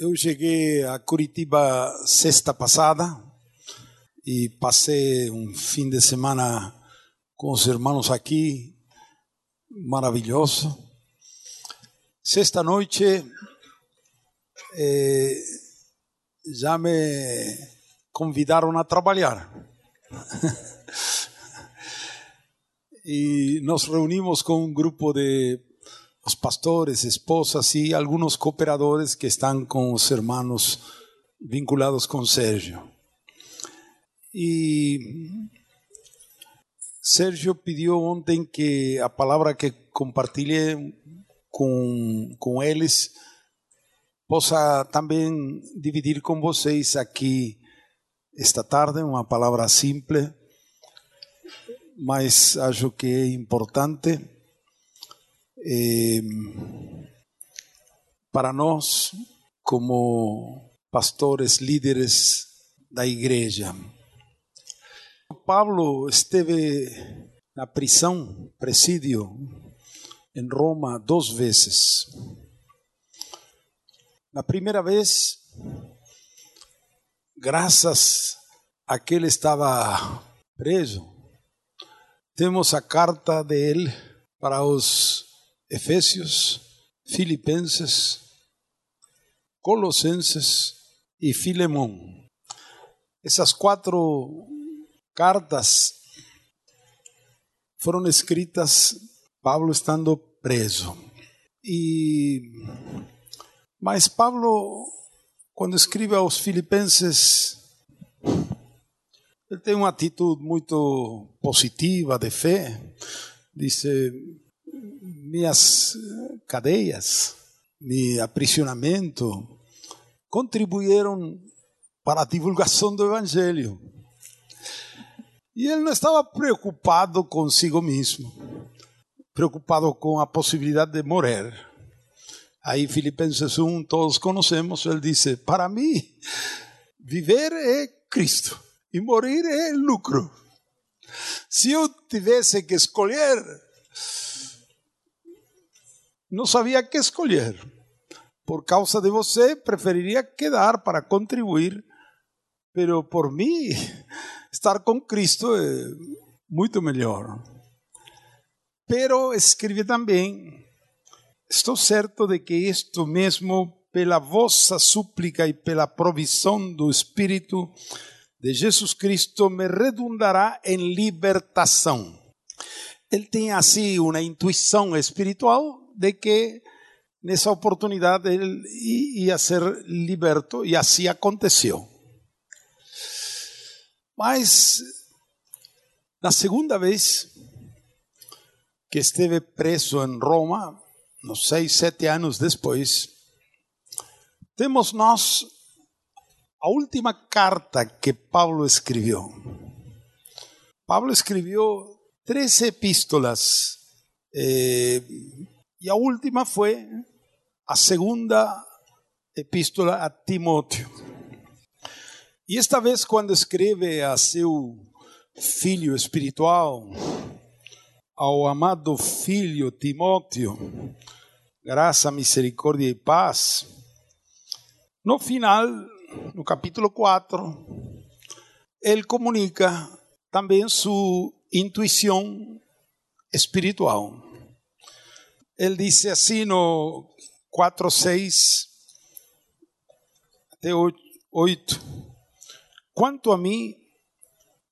Eu cheguei a Curitiba sexta passada e passei um fim de semana com os irmãos aqui, maravilhoso. Sexta noite eh, já me convidaram a trabalhar. e nos reunimos com um grupo de os pastores, esposas y algunos cooperadores que están con los hermanos vinculados con Sergio. Y Sergio pidió ontem que a palabra que compartilhe com, com eles possa também dividir com vocês aqui esta tarde, uma palavra simples, mas acho que é importante para nós, como pastores, líderes da igreja. Pablo esteve na prisão, presídio, em Roma duas vezes. Na primeira vez, graças a que ele estava preso, temos a carta dele para os Efésios, Filipenses, Colossenses e Filemão. Essas quatro cartas foram escritas Pablo estando preso. Mas Pablo quando escreve aos Filipenses ele tem uma atitude muito positiva de fé. Diz minhas cadeias, meu aprisionamento, contribuíram para a divulgação do Evangelho. E ele não estava preocupado consigo mesmo, preocupado com a possibilidade de morrer. Aí, Filipenses 1, todos conhecemos, ele disse: Para mim, viver é Cristo e morir é lucro. Se eu tivesse que escolher, não sabia que escolher. Por causa de você, preferiria quedar para contribuir, pero por mim, estar com Cristo é muito melhor. Pero escreve também: Estou certo de que isto mesmo, pela vossa súplica e pela provisão do Espírito de Jesus Cristo, me redundará em libertação. Ele tem assim uma intuição espiritual de que nessa oportunidade ele ia ser liberto e assim aconteceu. Mas na segunda vez que esteve preso em Roma, nos seis, sete anos depois, temos nós a última carta que Paulo escreveu. Paulo escreveu três epístolas. Eh, e a última foi a segunda epístola a Timóteo. E esta vez, quando escreve a seu filho espiritual, ao amado filho Timóteo, graça, misericórdia e paz, no final, no capítulo 4, ele comunica também sua intuição espiritual. Ele disse assim no 4, 6 até 8: Quanto a mim,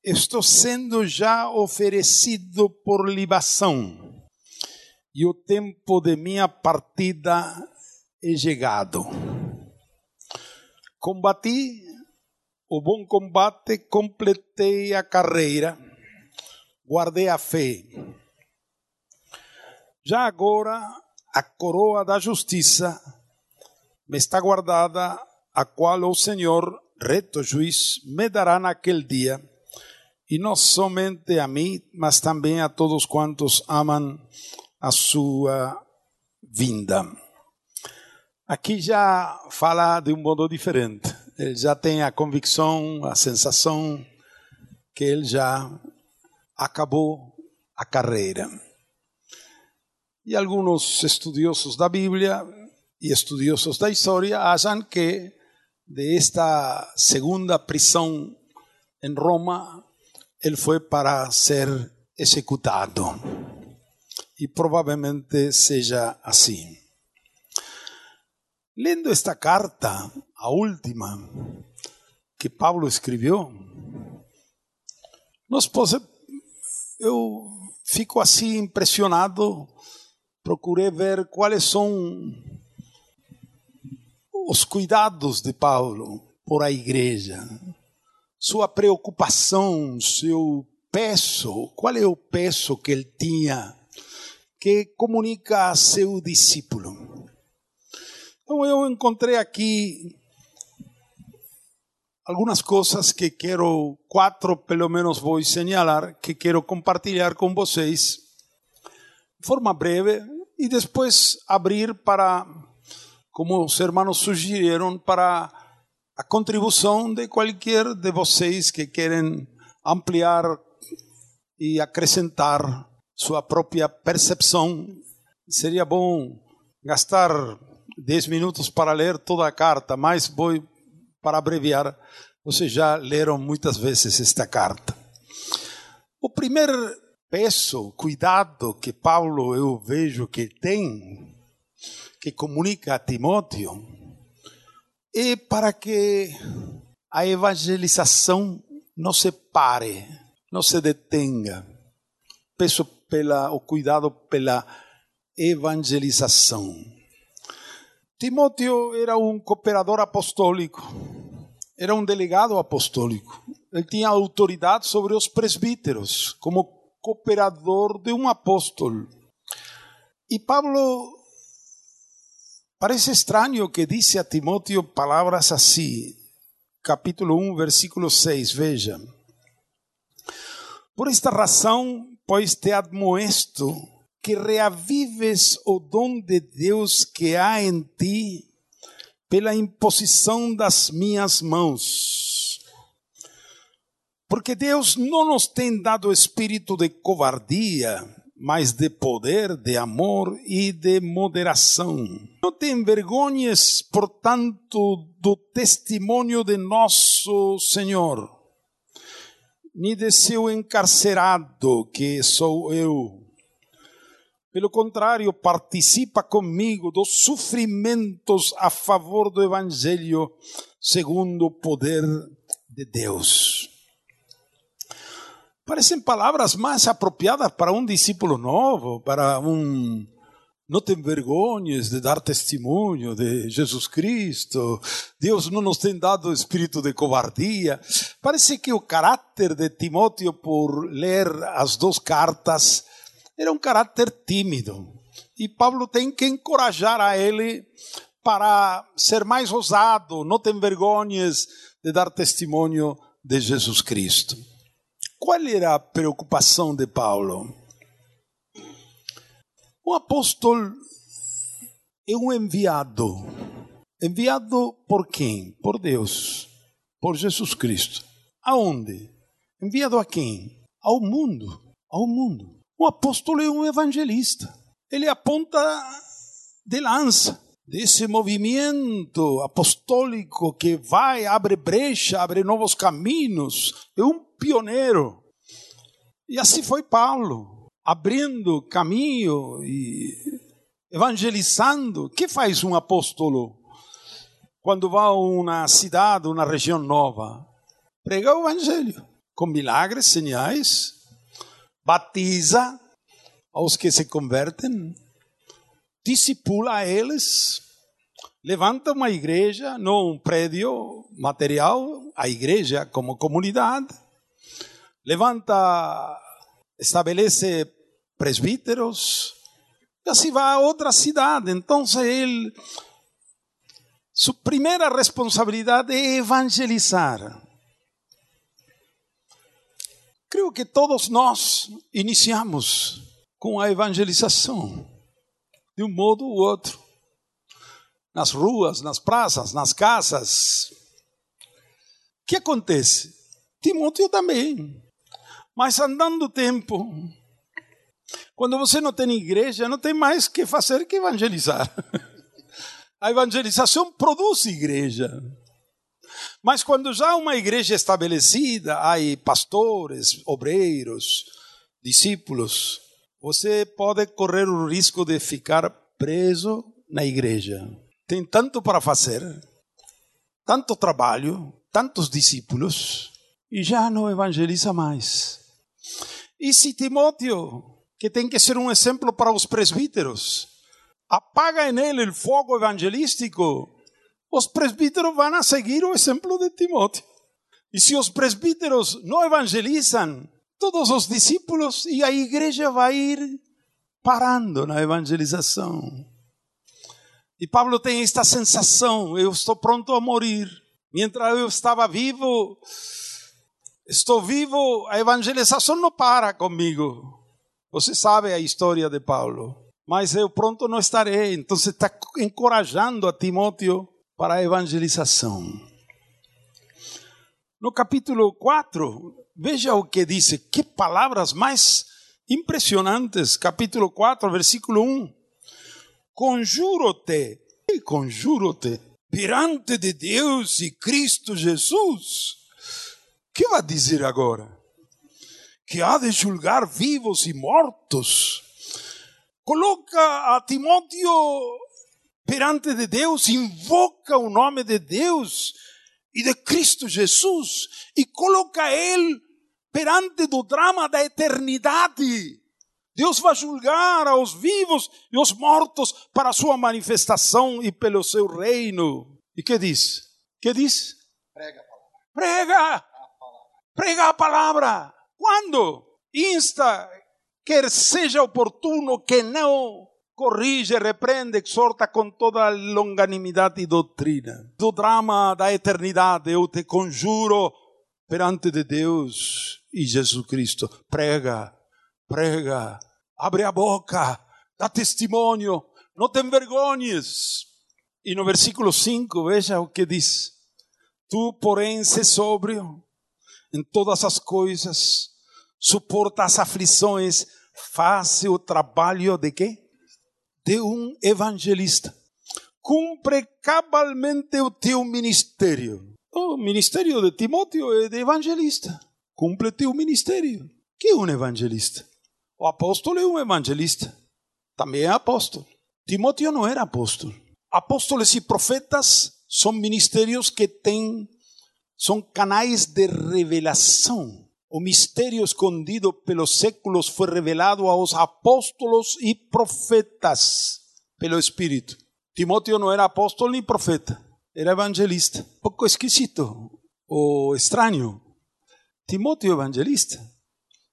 estou sendo já oferecido por libação, e o tempo de minha partida é chegado. Combati o bom combate, completei a carreira, guardei a fé. Já agora a coroa da justiça me está guardada, a qual o Senhor, reto juiz, me dará naquele dia, e não somente a mim, mas também a todos quantos amam a sua vinda. Aqui já fala de um modo diferente. Ele já tem a convicção, a sensação que ele já acabou a carreira. E alguns estudiosos da Bíblia e estudiosos da história acham que de esta segunda prisão em Roma, ele foi para ser executado. E provavelmente seja assim. Lendo esta carta, a última que Paulo escreveu, nós pode, eu fico assim impressionado, procurei ver quais são os cuidados de Paulo por a igreja, sua preocupação, seu peso, qual é o peso que ele tinha que comunica a seu discípulo. Então eu encontrei aqui algumas coisas que quero, quatro pelo menos vou señalar, que quero compartilhar com vocês de forma breve e depois abrir para, como os irmãos sugeriram, para a contribuição de qualquer de vocês que querem ampliar e acrescentar sua própria percepção. Seria bom gastar 10 minutos para ler toda a carta, mas vou para abreviar. Vocês já leram muitas vezes esta carta. O primeiro peso, cuidado que Paulo eu vejo que tem, que comunica a Timóteo, é para que a evangelização não se pare, não se detenga. Peço pela, o cuidado pela evangelização. Timóteo era um cooperador apostólico, era um delegado apostólico. Ele tinha autoridade sobre os presbíteros, como cooperador de um apóstolo. E Pablo parece estranho que disse a Timóteo palavras assim, capítulo 1, versículo 6, veja. Por esta razão, pois te admoesto que reavives o dom de Deus que há em ti pela imposição das minhas mãos. Porque Deus não nos tem dado espírito de covardia, mas de poder, de amor e de moderação. Não te envergonhes, portanto, do testemunho de nosso Senhor, nem de seu encarcerado, que sou eu pelo contrário, participa comigo dos sofrimentos a favor do Evangelho, segundo o poder de Deus. Parecem palavras mais apropriadas para um discípulo novo, para um. Não tem vergonhas de dar testemunho de Jesus Cristo. Deus não nos tem dado espírito de covardia. Parece que o caráter de Timóteo, por ler as duas cartas, era um caráter tímido. E Paulo tem que encorajar a ele para ser mais ousado, não tem vergonhas de dar testemunho de Jesus Cristo. Qual era a preocupação de Paulo? Um apóstolo é um enviado. Enviado por quem? Por Deus, por Jesus Cristo. Aonde? Enviado a quem? Ao mundo. Ao mundo. O apóstolo é um evangelista. Ele aponta de lança desse movimento apostólico que vai, abre brecha, abre novos caminhos. É um pioneiro. E assim foi Paulo, abrindo caminho e evangelizando. O que faz um apóstolo quando vai a uma cidade, uma região nova? Prega o evangelho com milagres, sinais, batiza aos que se convertem, discipula eles, levanta uma igreja, não um prédio material, a igreja como comunidade, levanta, estabelece presbíteros, e assim vai a outra cidade. Então, ele, sua primeira responsabilidade é evangelizar. Creio que todos nós iniciamos com a evangelização, de um modo ou outro, nas ruas, nas praças, nas casas. O que acontece? Timóteo também. Mas andando o tempo, quando você não tem igreja, não tem mais que fazer que evangelizar. A evangelização produz igreja. Mas quando já uma igreja estabelecida, há pastores, obreiros, discípulos, você pode correr o risco de ficar preso na igreja. Tem tanto para fazer, tanto trabalho, tantos discípulos, e já não evangeliza mais. E se Timóteo, que tem que ser um exemplo para os presbíteros, apaga nele o fogo evangelístico, os presbíteros vão seguir o exemplo de Timóteo. E se os presbíteros não evangelizam, todos os discípulos e a igreja vai ir parando na evangelização. E Pablo tem esta sensação: eu estou pronto a morrer. Mientras eu estava vivo, estou vivo, a evangelização não para comigo. Você sabe a história de Paulo mas eu pronto não estarei. Então você está encorajando a Timóteo para a evangelização. No capítulo 4, veja o que diz, que palavras mais impressionantes. Capítulo 4, versículo 1. Conjuro-te, conjuro-te, perante de Deus e Cristo Jesus. Que vai dizer agora? Que há de julgar vivos e mortos coloca a Timóteo perante de Deus, invoca o nome de Deus e de Cristo Jesus e coloca ele perante do drama da eternidade. Deus vai julgar aos vivos e aos mortos para a sua manifestação e pelo seu reino. E que diz? Que diz? Prega. Prega! Prega a palavra. Quando? Insta quer seja oportuno, que não corrige, repreende, exorta com toda longanimidade e doutrina. Do drama da eternidade, eu te conjuro perante de Deus e Jesus Cristo. Prega, prega, abre a boca, dá testemunho, não te envergonhes. E no versículo 5, veja o que diz: Tu, porém, se sóbrio em todas as coisas, suporta as aflições, faz o trabalho de quê? De um evangelista. Cumpre cabalmente o teu ministério. O ministério de Timóteo é de evangelista. Cumpre teu ministério. Que é um evangelista? O apóstolo é um evangelista. Também é apóstolo. Timóteo não era apóstolo. Apóstolos e profetas são ministérios que têm, são canais de revelação o mistério escondido pelos séculos foi revelado aos apóstolos e profetas pelo Espírito. Timóteo não era apóstolo nem profeta, era evangelista. Pouco esquisito ou estranho. Timóteo evangelista.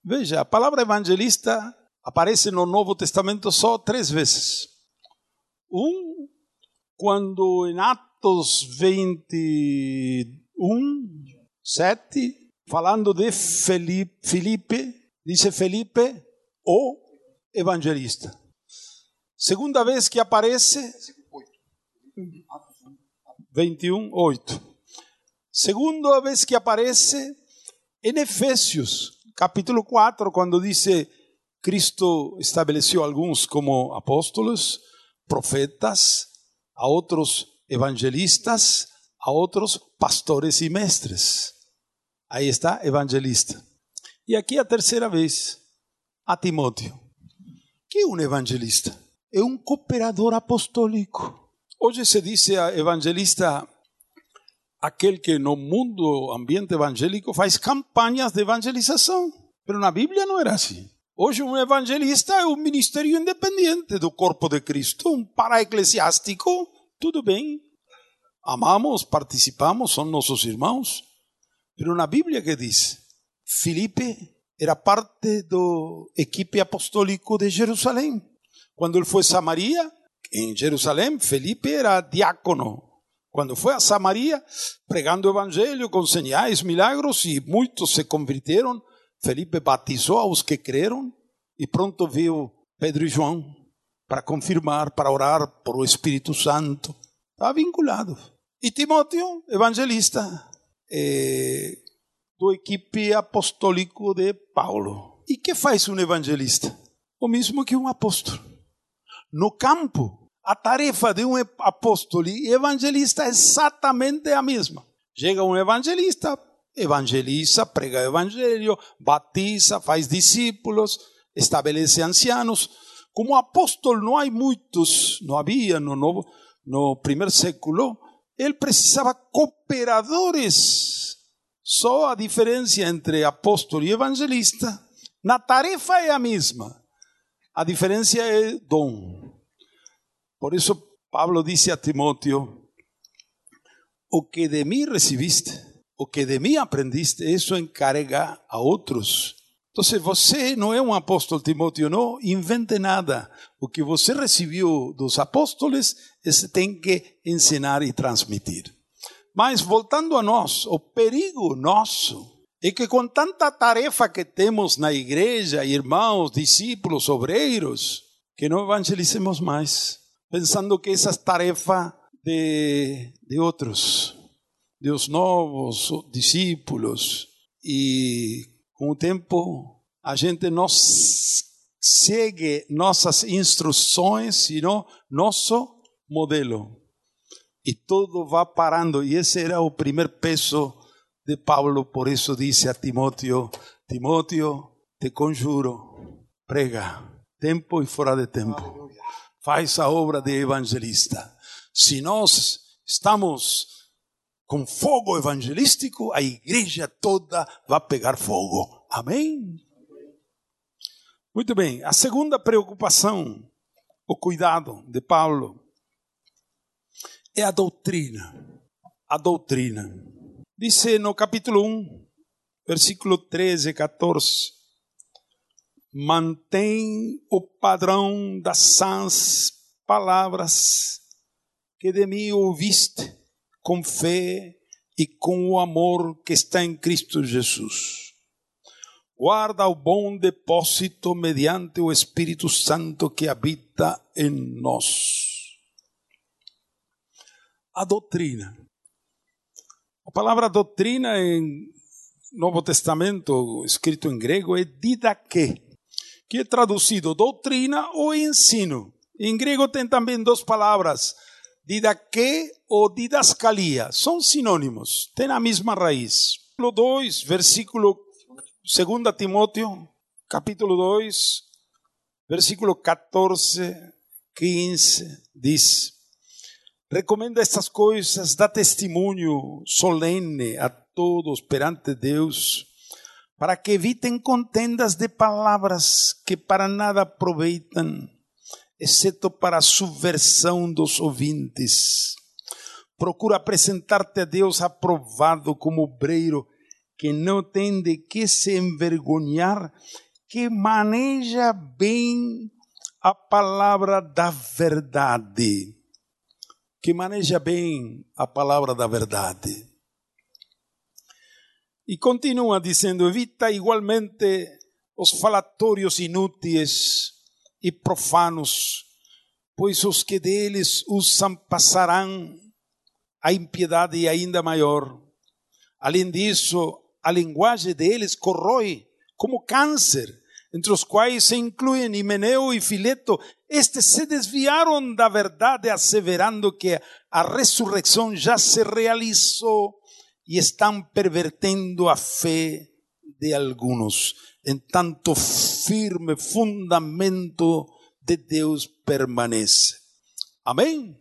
Veja, a palavra evangelista aparece no Novo Testamento só três vezes. Um, quando em Atos 21, 7, falando de Felipe, Felipe, dice Felipe, o evangelista. Segunda vez que aparece, 21, 8. Segunda vez que aparece em Efésios, capítulo 4, quando dice Cristo estabeleceu alguns como apóstolos, profetas, a outros evangelistas, a outros pastores e mestres. Aí está, evangelista. E aqui a terceira vez, a Timóteo. Que é um evangelista? É um cooperador apostólico. Hoje se diz evangelista aquele que no mundo ambiente evangélico faz campanhas de evangelização. Mas na Bíblia não era assim. Hoje um evangelista é um ministério independente do corpo de Cristo, um para-eclesiástico, tudo bem. Amamos, participamos, são nossos irmãos, Pero na Bíblia que diz, Filipe era parte do equipe apostólico de Jerusalém. Quando ele foi a Samaria, em Jerusalém, Felipe era diácono. Quando foi a Samaria, pregando o evangelho com sinais, milagros, e muitos se converteram, Felipe batizou aos que creram, e pronto veio Pedro e João para confirmar, para orar por o Espírito Santo. Estava vinculado. E Timóteo, evangelista é, do equipe apostólico de Paulo. E que faz um evangelista? O mesmo que um apóstolo. No campo, a tarefa de um apóstolo e evangelista é exatamente a mesma. Chega um evangelista, evangeliza, prega o evangelho, batiza, faz discípulos, estabelece ancianos. Como apóstolo não há muitos, não havia no, novo, no primeiro século, ele precisava cooperadores. Só a diferença entre apóstolo e evangelista, na tarefa é a mesma. A diferença é dom. Por isso, Pablo disse a Timóteo: O que de mim recebiste, o que de mim aprendiste, isso encarrega a outros. Então, você não é um apóstolo, Timóteo, não invente nada. O que você recebeu dos apóstolos, você tem que ensinar e transmitir. Mas, voltando a nós, o perigo nosso é que com tanta tarefa que temos na igreja, irmãos, discípulos, obreiros, que não evangelizemos mais, pensando que essa é tarefa de, de outros, de os novos discípulos, e com o tempo a gente não segue nossas instruções, sino nosso modelo. E tudo vai parando, e esse era o primeiro peso de Pablo, por isso disse a Timóteo: Timóteo, te conjuro, prega, tempo e fora de tempo. Faz a obra de evangelista. Se nós estamos com fogo evangelístico, a igreja toda vai pegar fogo. Amém? Muito bem, a segunda preocupação, o cuidado de Paulo, é a doutrina. A doutrina. Dice no capítulo 1, versículo 13 e 14: Mantém o padrão das sãs palavras que de mim ouviste, com fé e com o amor que está em Cristo Jesus. Guarda o bom depósito mediante o Espírito Santo que habita em nós. A doutrina a palavra doutrina em Novo Testamento, escrito em grego, é didaquê, que é traduzido doutrina ou ensino. Em grego tem também duas palavras, didaquê ou didascalia. São sinônimos, têm a mesma raiz. Capítulo 2, versículo 2 Timóteo, capítulo 2, versículo 14, 15, diz: Recomenda estas coisas, dá testemunho solene a todos perante Deus, para que evitem contendas de palavras que para nada aproveitam, exceto para a subversão dos ouvintes. Procura apresentar-te a Deus aprovado como obreiro, que não tem de que se envergonhar, que maneja bem a palavra da verdade que maneja bem a palavra da verdade. E continua dizendo: evita igualmente os falatórios inúteis e profanos, pois os que deles usam passarão a impiedade ainda maior. Além disso, a linguagem deles corrói como câncer entre os quais se incluem Himeneu e Fileto, estes se desviaram da verdade, asseverando que a ressurreição já se realizou e estão pervertendo a fé de alguns. Em tanto firme fundamento de Deus permanece. Amém?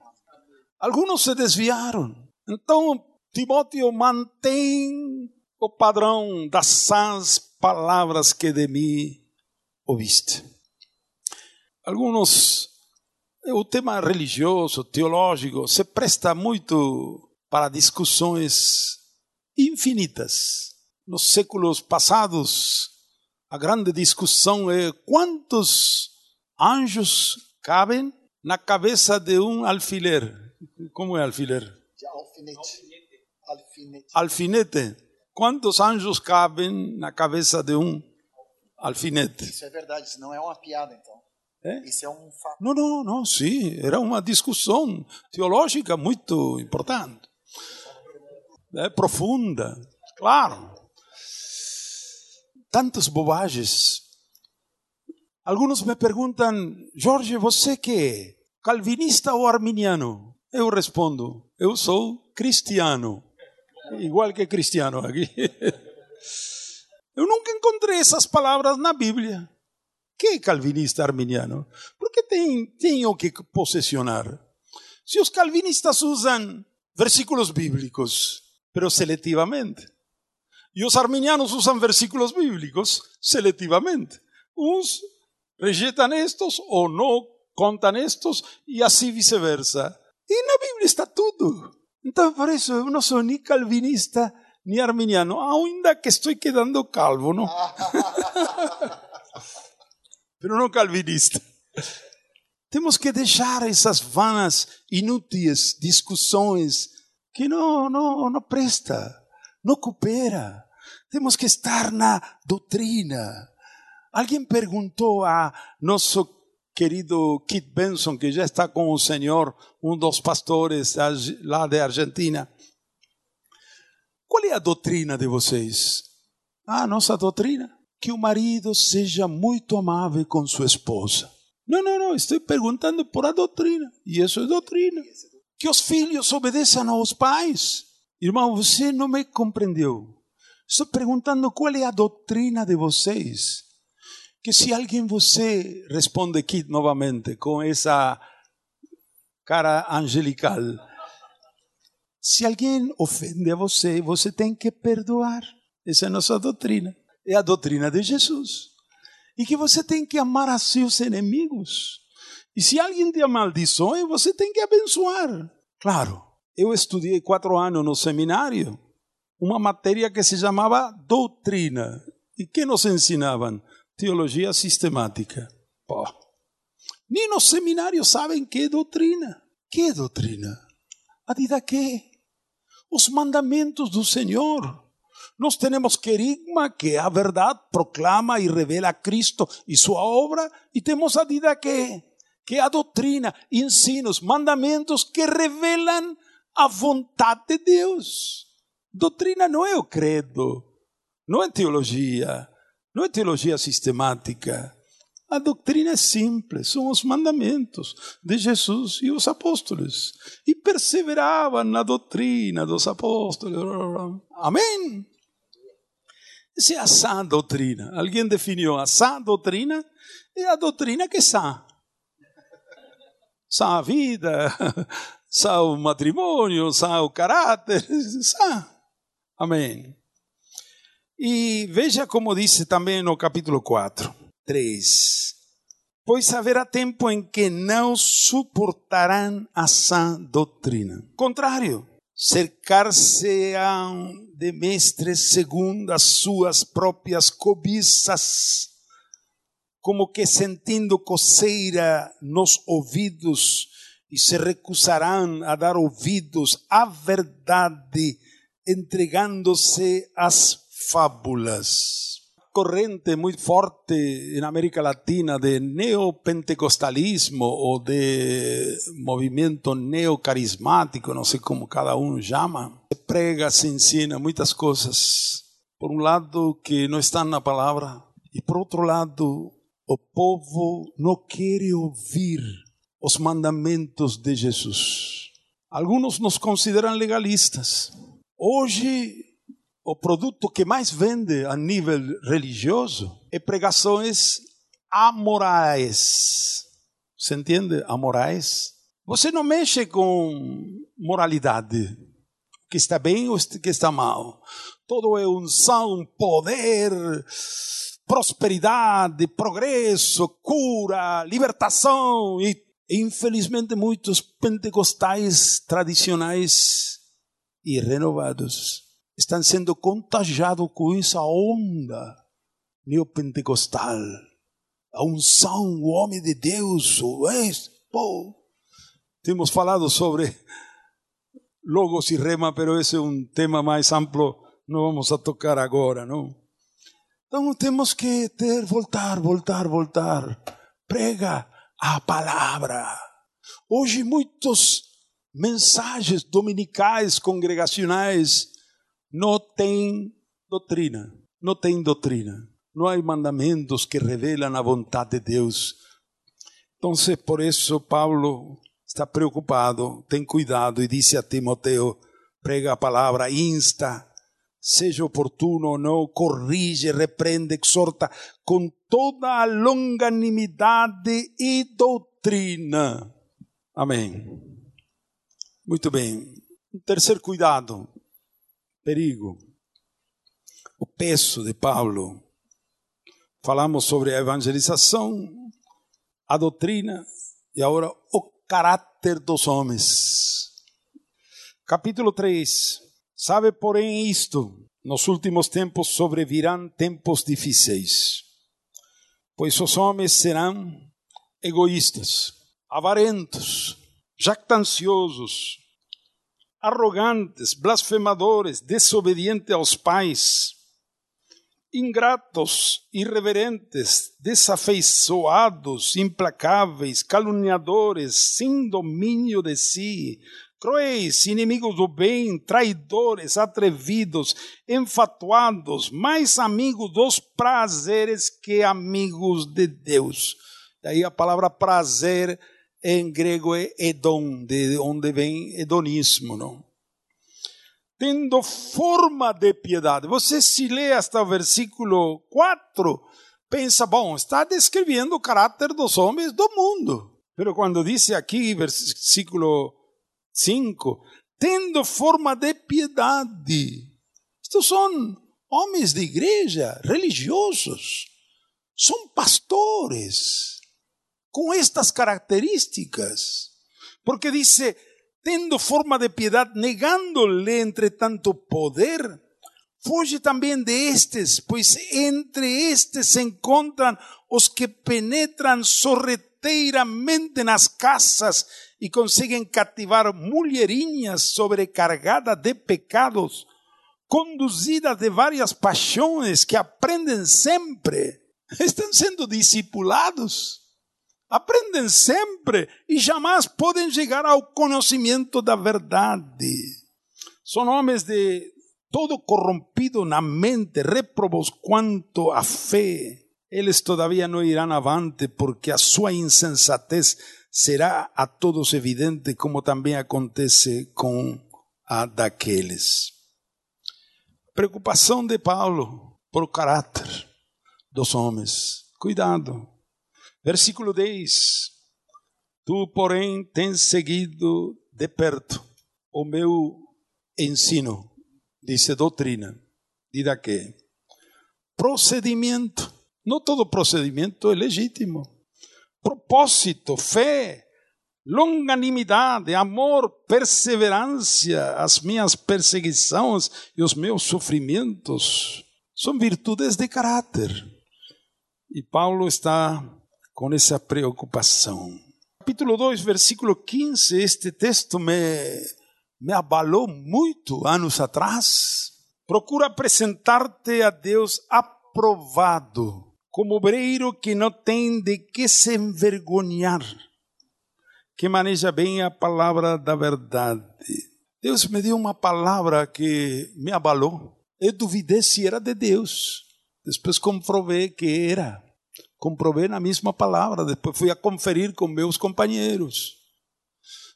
Alguns se desviaram. Então, Timóteo mantém o padrão das sãs palavras que de mim ouviste. Alguns, o tema religioso, teológico, se presta muito para discussões infinitas. Nos séculos passados, a grande discussão é quantos anjos cabem na cabeça de um alfiler. Como é alfiler? De alfinete. Alfinete. Alfinete. Quantos anjos cabem na cabeça de um alfinete. Isso é verdade, isso não é uma piada, então. É? Isso é um fato. Não, não, não, sim. Era uma discussão teológica muito importante. É, profunda, claro. Tantas bobagens. Alguns me perguntam, Jorge, você que calvinista ou arminiano? Eu respondo, eu sou cristiano. Igual que cristiano aqui. Eu nunca encontrei essas palavras na Bíblia. Que é calvinista arminiano? Porque tem, tenho que possessionar. Se os calvinistas usam versículos bíblicos, pero seletivamente. E os arminianos usam versículos bíblicos seletivamente. Uns rejeitam estos ou não contam estos e assim vice-versa. E na Bíblia está tudo. Então, por isso, eu não sou nem calvinista ni arminiano, ainda que estou quedando calvo, não? Pero não calvinista. Temos que deixar essas vanas, inúteis discussões que não, não, não presta, não coopera. Temos que estar na doutrina. Alguém perguntou a nosso querido Kit Benson, que já está com o Senhor, um dos pastores lá de Argentina. Qual é a doutrina de vocês? Ah, nossa doutrina? Que o marido seja muito amável com sua esposa. Não, não, não, estou perguntando por a doutrina. E isso é doutrina. Que os filhos obedeçam aos pais. Irmão, você não me compreendeu. Estou perguntando qual é a doutrina de vocês que se alguém você responde aqui novamente com essa cara angelical, se alguém ofende a você, você tem que perdoar. Essa é a nossa doutrina. É a doutrina de Jesus. E que você tem que amar a seus inimigos. E se alguém te amaldiçoe, você tem que abençoar. Claro, eu estudei quatro anos no seminário, uma matéria que se chamava doutrina. E que nos ensinavam? teologia sistemática. Pô. Nem nos seminários sabem que é doutrina. Que doutrina? A que? Os mandamentos do Senhor. Nós temos querigma, que a verdade proclama e revela Cristo e sua obra, e temos a vida que? Que a doutrina, ensinos, mandamentos que revelam a vontade de Deus. Doutrina não é o credo, não é teologia. Não é teologia sistemática. A doutrina é simples, são os mandamentos de Jesus e os apóstolos. E perseveravam na doutrina dos apóstolos. Amém? Essa é a sã doutrina. Alguém definiu a sã doutrina? É a doutrina que é. Sã a vida, sã o matrimônio, sã o caráter, sã. Amém. E veja como diz também no capítulo 4, 3. Pois haverá tempo em que não suportarão a sã doutrina. Contrário, cercar-se-ão de mestres segundo as suas próprias cobiças, como que sentindo coceira nos ouvidos, e se recusarão a dar ouvidos à verdade, entregando-se às fábulas. Corrente muy fuerte en América Latina de neopentecostalismo o de movimiento neocarismático, no sé cómo cada uno llama. Se prega, se ensina muitas coisas. Por um lado, que não está na palavra, e por outro lado, o povo não quer ouvir os mandamentos de Jesus. Alguns nos consideram legalistas. Hoje o produto que mais vende a nível religioso é pregações amorais. Você entende? Amorais. Você não mexe com moralidade, o que está bem ou o que está mal. Todo é unção, poder, prosperidade, progresso, cura, libertação e infelizmente muitos pentecostais tradicionais e renovados estão sendo contagiados com essa onda neopentecostal. A unção, o homem de Deus, o ex, pô. Temos falado sobre logos e rema, pero esse é um tema mais amplo, não vamos a tocar agora, não? Então temos que ter, voltar, voltar, voltar. Prega a palavra. Hoje muitos mensagens dominicais, congregacionais, não tem doutrina, não tem doutrina. Não há mandamentos que revelam a vontade de Deus. Entonces, por eso Pablo está preocupado, ten cuidado y dice a Timoteo, prega a palavra, insta, seja oportuno ou não, corrige, repreende, exorta com toda a longanimidade e doutrina. Amém. Muito bem. Um terceiro cuidado, perigo, o peso de Paulo. Falamos sobre a evangelização, a doutrina e agora o caráter dos homens. Capítulo 3. Sabe, porém, isto: nos últimos tempos sobrevirão tempos difíceis, pois os homens serão egoístas, avarentos, jactanciosos, arrogantes, blasfemadores, desobedientes aos pais, ingratos, irreverentes, desafeiçoados, implacáveis, caluniadores, sem domínio de si, cruéis, inimigos do bem, traidores, atrevidos, enfatuados, mais amigos dos prazeres que amigos de Deus. Daí a palavra prazer em grego é edom, de onde vem hedonismo, não? Tendo forma de piedade. Você se lê hasta o versículo 4, pensa, bom, está descrevendo o caráter dos homens do mundo. Pero quando diz aqui, versículo 5, tendo forma de piedade. Estes são homens de igreja, religiosos, são pastores com estas características. Porque dice, tendo forma de piedad, negándole entre tanto poder, foge também de estes, pois entre estes se encontram os que penetram sorreteiramente nas casas e conseguem cativar mulherinhas sobrecargadas de pecados, conduzidas de várias paixões que aprendem sempre, estão sendo discipulados aprendem sempre e jamais podem chegar ao conhecimento da verdade. São homens de todo corrompido na mente, reprobos quanto à fé. Eles todavia não irão avante, porque a sua insensatez será a todos evidente, como também acontece com a daqueles. Preocupação de Paulo por o caráter dos homens. Cuidado. Versículo 10. Tu, porém, tens seguido de perto o meu ensino, disse doutrina, da que? Procedimento. Não todo procedimento é legítimo. Propósito, fé, longanimidade, amor, perseverança, as minhas perseguições e os meus sofrimentos são virtudes de caráter. E Paulo está com essa preocupação. Capítulo 2, versículo 15, este texto me, me abalou muito anos atrás. Procura apresentar-te a Deus aprovado, como obreiro que não tem de que se envergonhar, que maneja bem a palavra da verdade. Deus me deu uma palavra que me abalou. Eu duvidei se era de Deus. Depois comprovei que era comprovei na mesma palavra, depois fui a conferir com meus companheiros.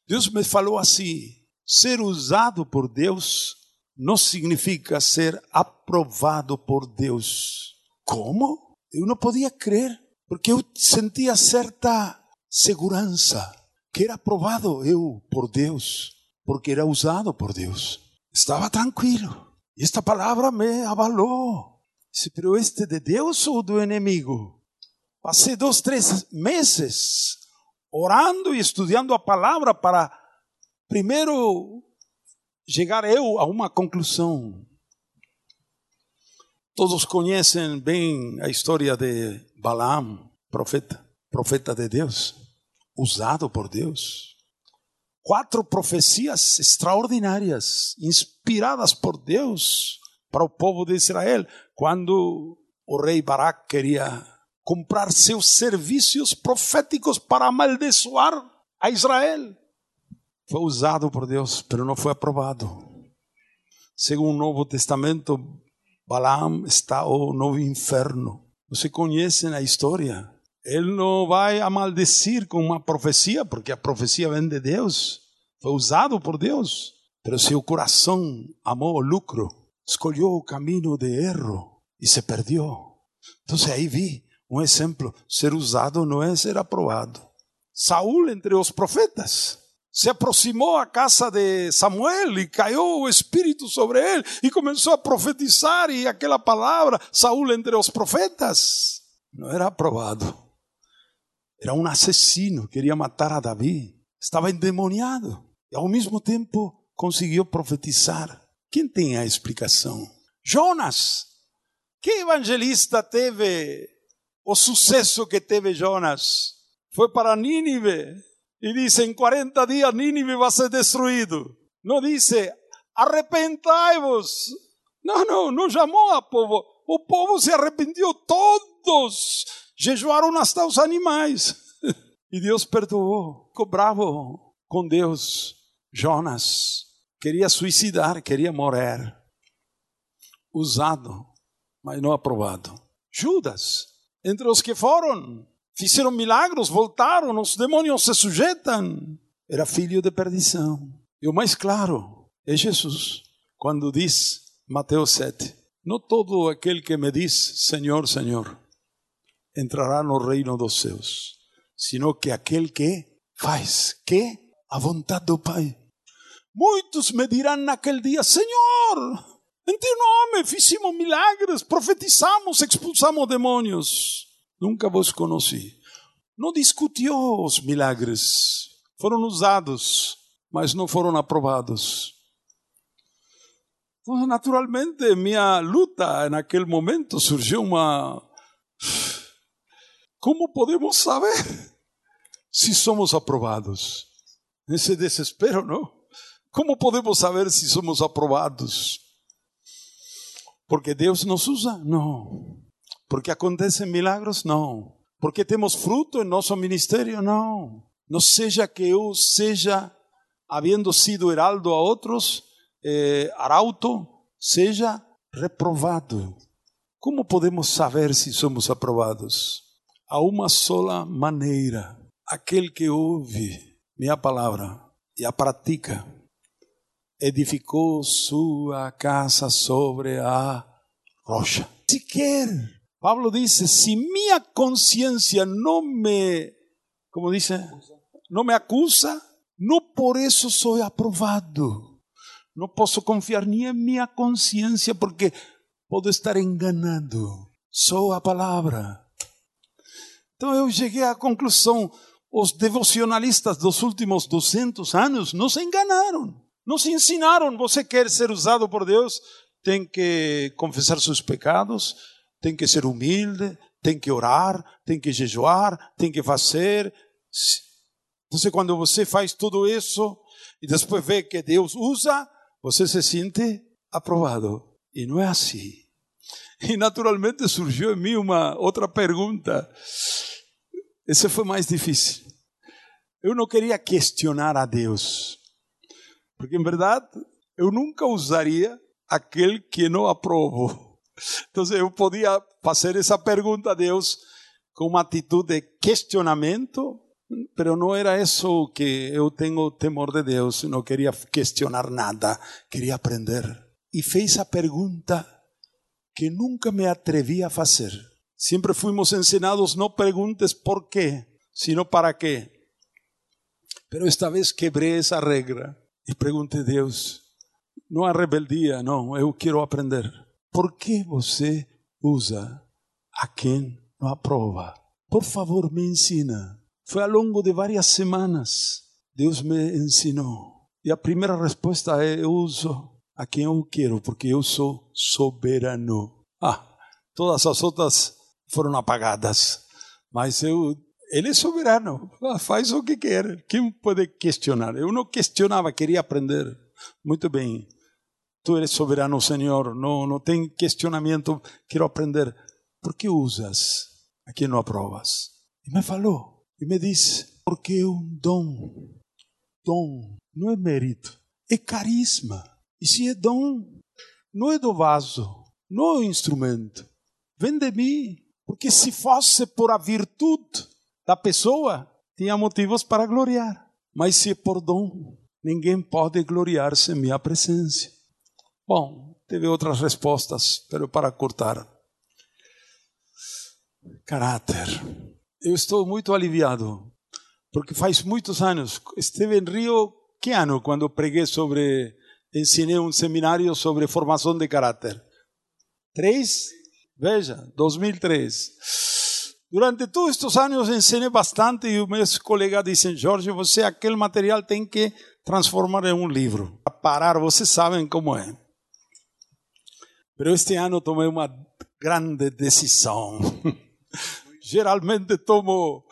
Deus me falou assim: ser usado por Deus não significa ser aprovado por Deus. Como? Eu não podia crer, porque eu sentia certa segurança que era aprovado eu por Deus, porque era usado por Deus. Estava tranquilo. Esta palavra me abalou. Disse, pero este de Deus ou do inimigo? Passei dois, três meses orando e estudando a palavra para primeiro chegar eu a uma conclusão. Todos conhecem bem a história de Balaam, profeta, profeta de Deus, usado por Deus. Quatro profecias extraordinárias, inspiradas por Deus para o povo de Israel, quando o rei Barak queria comprar seus serviços proféticos para amaldiçoar a Israel. Foi usado por Deus, mas não foi aprovado. Segundo o Novo Testamento, Balaam está no inferno. Você conhece a história? Ele não vai a maldecir com uma profecia, porque a profecia vem de Deus, foi usado por Deus. Pero seu coração amou o lucro, escolheu o caminho de erro e se perdeu. Então aí vi um exemplo: ser usado não é ser aprovado. Saúl entre os profetas se aproximou à casa de Samuel e caiu o Espírito sobre ele e começou a profetizar e aquela palavra, Saúl entre os profetas, não era aprovado. Era um assassino, queria matar a Davi, estava endemoniado e ao mesmo tempo conseguiu profetizar. Quem tem a explicação? Jonas. Que evangelista teve o sucesso que teve Jonas? Foi para Nínive y dice, en 40 días Nínive va a ser destruido. No dice, arrepentai-vos. Não, não, não chamou a povo. O povo se arrependeu todos. Jejuaram hasta os animais. E Deus perdoou. Ficou bravo com Deus. Jonas queria suicidar, queria morrer. Usado, mas não aprovado. Judas, entre os que foram fizeram milagros, voltaram, os demônios se sujeitam. Era filho de perdição. E o mais claro é Jesus, quando diz, Mateus 7, não todo aquele que me diz Senhor, Senhor, entrará no reino dos céus, sino que aquele que faz que a vontade do Pai. Muitos me dirão naquele dia, Senhor, em teu nome fizemos milagres, profetizamos, expulsamos demônios nunca vos conheci. Não discutiu os milagres. Foram usados, mas não foram aprovados. Então, naturalmente, minha luta naquele momento surgiu uma. Como podemos saber se somos aprovados? Nesse desespero, não? Como podemos saber se somos aprovados? Porque Deus nos usa? Não. Porque acontecem milagros? Não. Porque temos fruto em nosso ministério? Não. Não seja que eu seja, havendo sido heraldo a outros, eh, arauto, seja reprovado. Como podemos saber se somos aprovados? Há uma sola maneira: aquele que ouve minha palavra e a pratica, edificou sua casa sobre a rocha. Se quer Pablo dice, si mi conciencia no me, como dice, no me acusa, no por eso soy aprobado. No puedo confiar ni en mi conciencia porque puedo estar enganado. Sou a palavra. Então eu cheguei à conclusão, os devocionalistas dos últimos 200 anos nos enganaram. Nos ensinaram, você quer ser usado por Deus, tem que confessar seus pecados, tem que ser humilde, tem que orar, tem que jejuar, tem que fazer. Então, quando você faz tudo isso e depois vê que Deus usa, você se sente aprovado. E não é assim. E naturalmente surgiu em mim uma outra pergunta. Esse foi mais difícil. Eu não queria questionar a Deus, porque em verdade eu nunca usaria aquele que não aprovo. Então eu podia fazer essa pergunta a Deus com uma atitude de questionamento, pero não era isso que eu tenho temor de Deus, não queria questionar nada, queria aprender. E fez a pergunta que nunca me atrevi a fazer. Sempre fomos ensinados, não perguntes por quê, sino para quê. Pero esta vez quebrei essa regra e perguntei a Deus, não há rebeldia, não, eu quero aprender. Por que você usa a quem não aprova? Por favor, me ensina. Foi ao longo de várias semanas. Deus me ensinou. E a primeira resposta é: eu uso a quem eu quero, porque eu sou soberano. Ah, todas as outras foram apagadas. Mas eu, ele é soberano. Ah, faz o que quer. Quem pode questionar? Eu não questionava, queria aprender. Muito bem. Tu eres soberano, Senhor, não, não tem questionamento, quero aprender. Por que usas a quem não aprovas? E me falou, e me disse, porque é um dom. Dom não é mérito, é carisma. E se é dom, não é do vaso, não é o instrumento. Vem de mim, Porque se fosse por a virtude da pessoa, tinha motivos para gloriar. Mas se por dom, ninguém pode gloriar-se em minha presença. Bom, teve outras respostas, pero para cortar. Caráter. Eu estou muito aliviado, porque faz muitos anos, esteve em Rio, que ano, quando preguei sobre, ensinei um seminário sobre formação de caráter? Três? Veja, 2003. Durante todos estes anos ensinei bastante e meus colegas dizem, Jorge, você aquele material tem que transformar em um livro. A parar, vocês sabem como é. Pero este ano tomei uma grande decisão. Geralmente tomo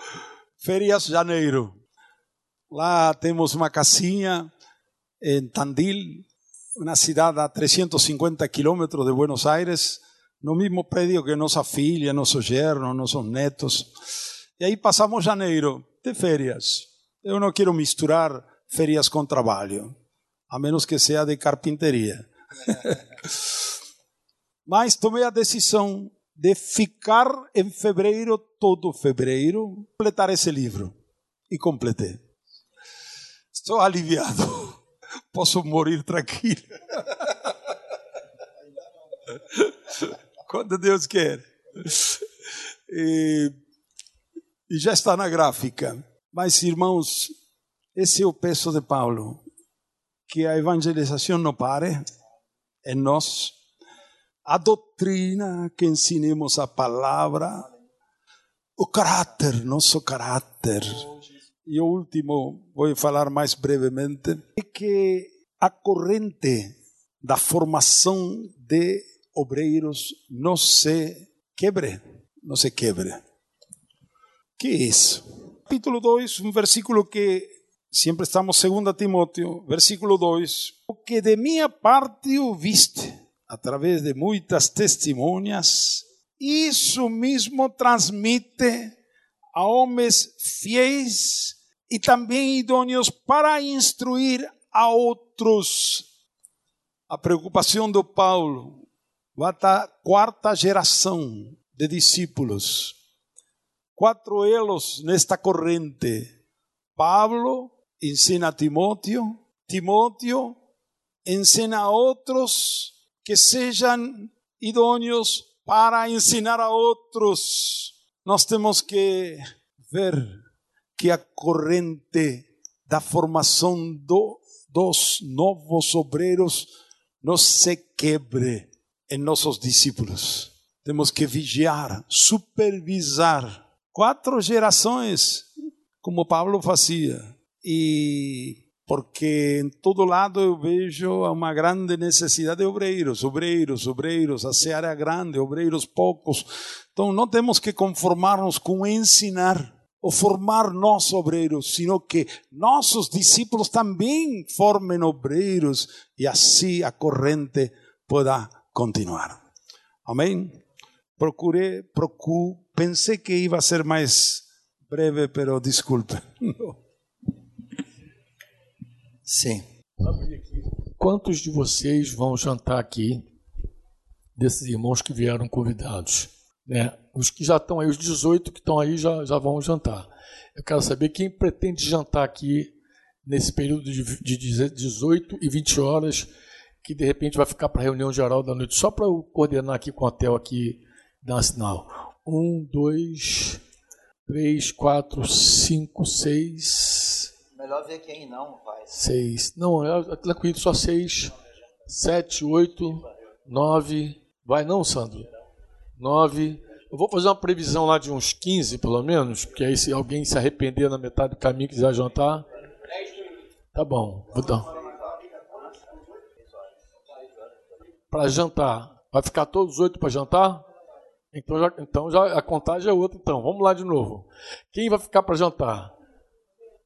férias janeiro. Lá temos uma casinha em Tandil, uma cidade a 350 quilômetros de Buenos Aires, no mesmo prédio que nossa filha, nosso yerno, nossos netos. E aí passamos janeiro de férias. Eu não quero misturar férias com trabalho, a menos que seja de carpinteria. Mas tomei a decisão de ficar em fevereiro, todo fevereiro, completar esse livro. E completei. Estou aliviado. Posso morrer tranquilo. Quando Deus quer. E, e já está na gráfica. Mas, irmãos, esse é o peso de Paulo. Que a evangelização não pare em nós a doutrina, que ensinemos a palavra, o caráter, nosso caráter. E o último, vou falar mais brevemente, é que a corrente da formação de obreiros não se quebre, não se quebre. Que é isso? Capítulo 2, um versículo que sempre estamos, 2 Timóteo, versículo 2. O que de minha parte ouviste, a través de muitas testemunhas, isso mesmo transmite a homens fiéis e também idôneos para instruir a outros. A preocupação do Paulo quarta geração de discípulos. Quatro elos nesta corrente. Pablo ensina a Timóteo, Timóteo ensina a outros que sejam idôneos para ensinar a outros. Nós temos que ver que a corrente da formação do, dos novos obreiros não se quebre em nossos discípulos. Temos que vigiar, supervisar. Quatro gerações, como Paulo fazia. E porque em todo lado eu vejo uma grande necessidade de obreiros, obreiros, obreiros, a seara é grande, obreiros poucos. Então não temos que conformar-nos com ensinar ou formar nós obreiros, sino que nossos discípulos também formem obreiros e assim a corrente possa continuar. Amém? Procurei, procure, pensei que ia ser mais breve, pero desculpe. Sim. Quantos de vocês vão jantar aqui, desses irmãos que vieram convidados? Né? Os que já estão aí, os 18 que estão aí já, já vão jantar. Eu quero saber quem pretende jantar aqui nesse período de, de 18 e 20 horas, que de repente vai ficar para a reunião geral da noite, só para eu coordenar aqui com o hotel aqui, dar um sinal. Um, dois, três, quatro, cinco, seis, Melhor ver quem não vai. Seis. Não, é tranquilo, só seis. Sete, oito, nove. Vai não, Sandro? Nove. Eu vou fazer uma previsão lá de uns 15, pelo menos, porque aí se alguém se arrepender na metade do caminho e quiser jantar. Tá bom, vou dar. Para jantar. Vai ficar todos oito para jantar? Então, já, então já, a contagem é outra. Então, vamos lá de novo. Quem vai ficar para jantar?